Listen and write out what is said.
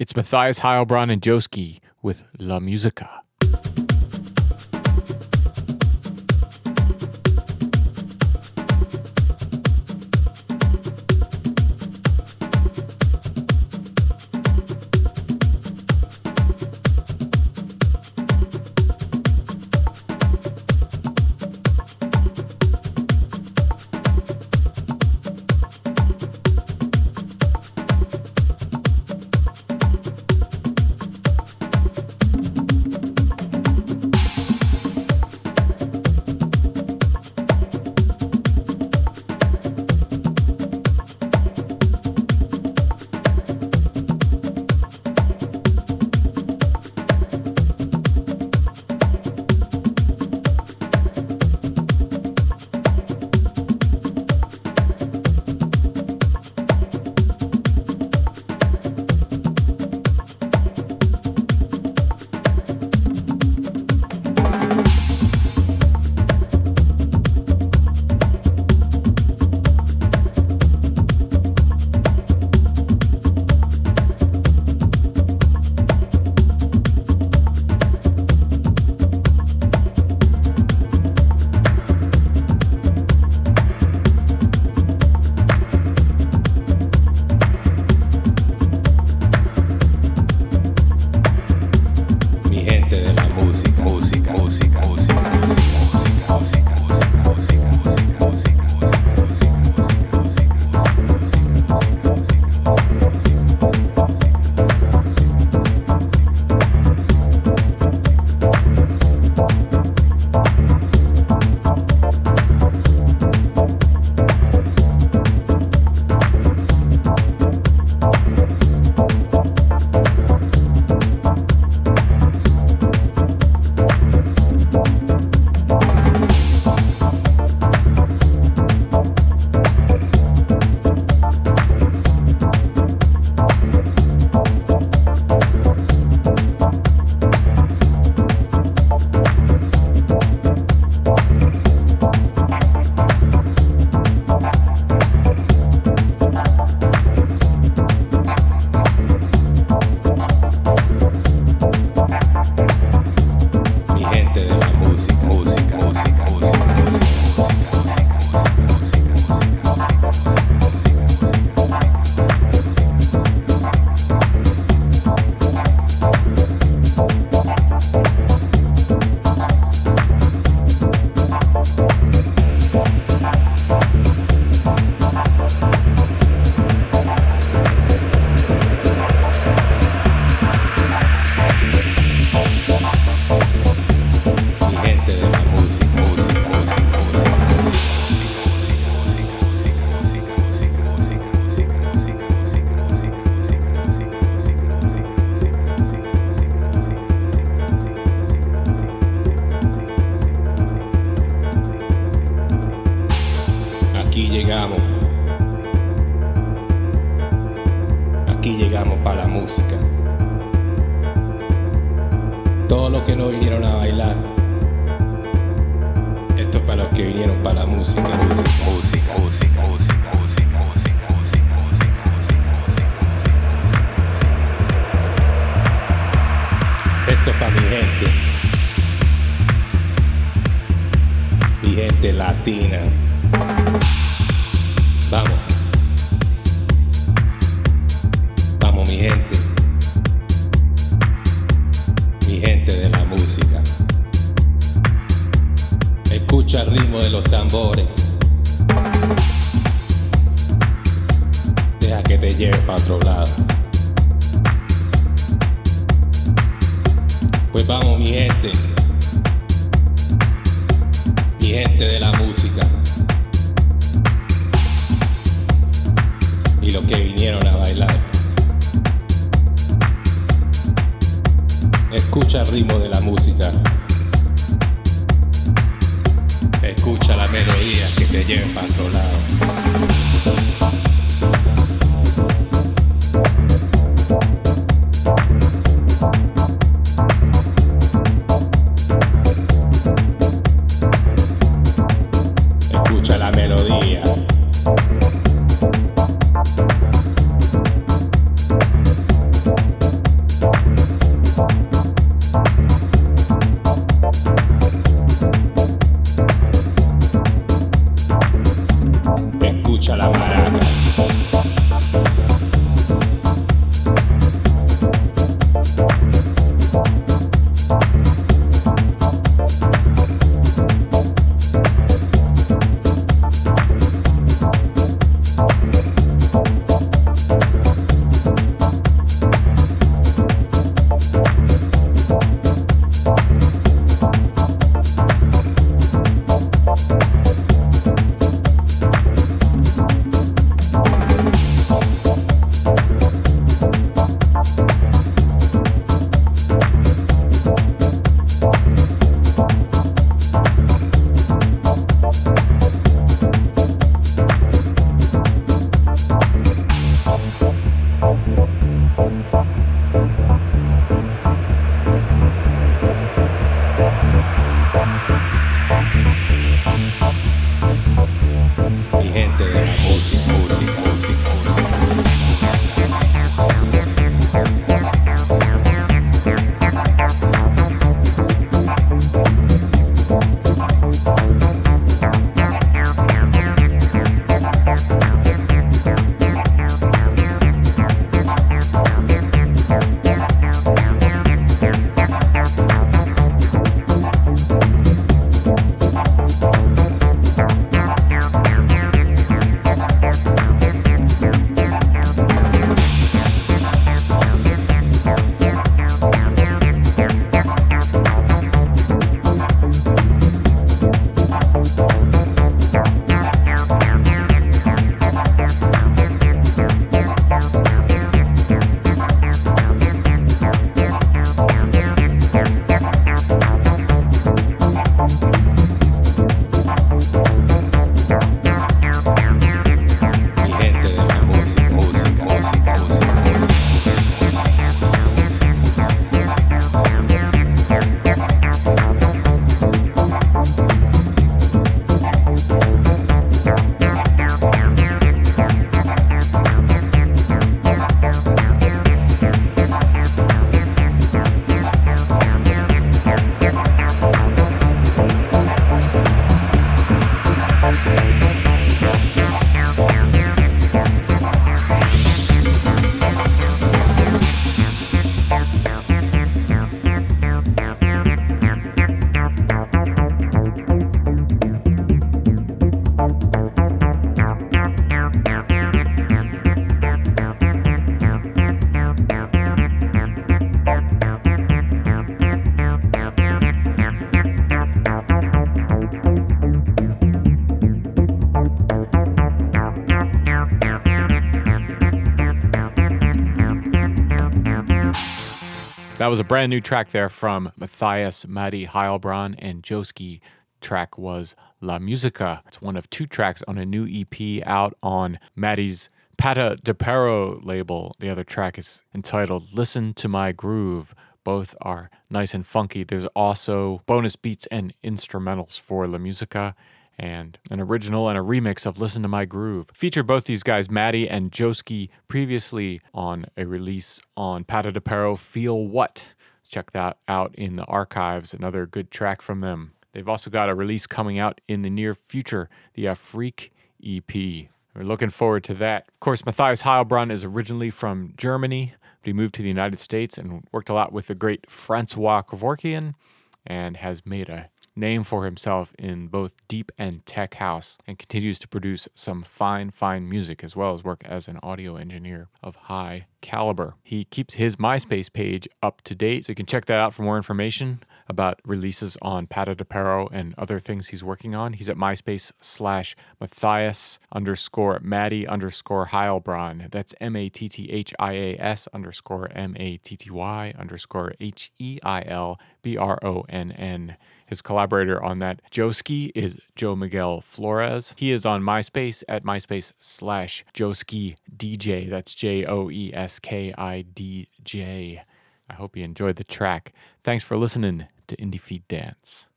It's Matthias Heilbronn and Joeski with La Musica. aquí llegamos. Aquí llegamos para la música. Todos los que no vinieron a bailar. Esto es para los que vinieron para la música. Esto es para mi gente, mi gente latina. ritmo de los tambores. Deja que te lleve para otro lado. Pues vamos, mi gente. Mi gente de la música. Y los que vinieron a bailar. Escucha el ritmo de la música. Escucha la melodía que te lleva a otro lado. Was a brand new track there from Matthias, Matty, Heilbronn, and Joeski. Track was La Musica. It's one of two tracks on a new EP out on Matty's Pata de Perro label. The other track is entitled Listen to My Groove. Both are nice and funky. There's also bonus beats and instrumentals for La Musica and an original and a remix of Listen to My Groove. Feature both these guys, Matty and Joeski, previously on a release on Pata de Perro, Feel What. Check that out in the archives. Another good track from them. They've also got a release coming out in the near future, the Afrique EP. We're looking forward to that. Of course, Matthias Heilbronn is originally from Germany, but he moved to the United States and worked a lot with the great Francois Kevorkian and has made a name for himself in both deep and tech house and continues to produce some fine, fine music as well as work as an audio engineer of high caliber. He keeps his MySpace page up to date, so you can check that out for more information about releases on Pata de Perro and other things he's working on. He's at MySpace slash Matthias underscore Matty underscore Heilbronn. That's M A T T H I A S underscore M A T T Y underscore H E I L B R O N N. His collaborator on that Joeski is Joe Miguel Flores. He is on MySpace at MySpace slash Joeski DJ. That's J O E S K I D J. I hope you enjoyed the track. Thanks for listening to Indie Feed Dance.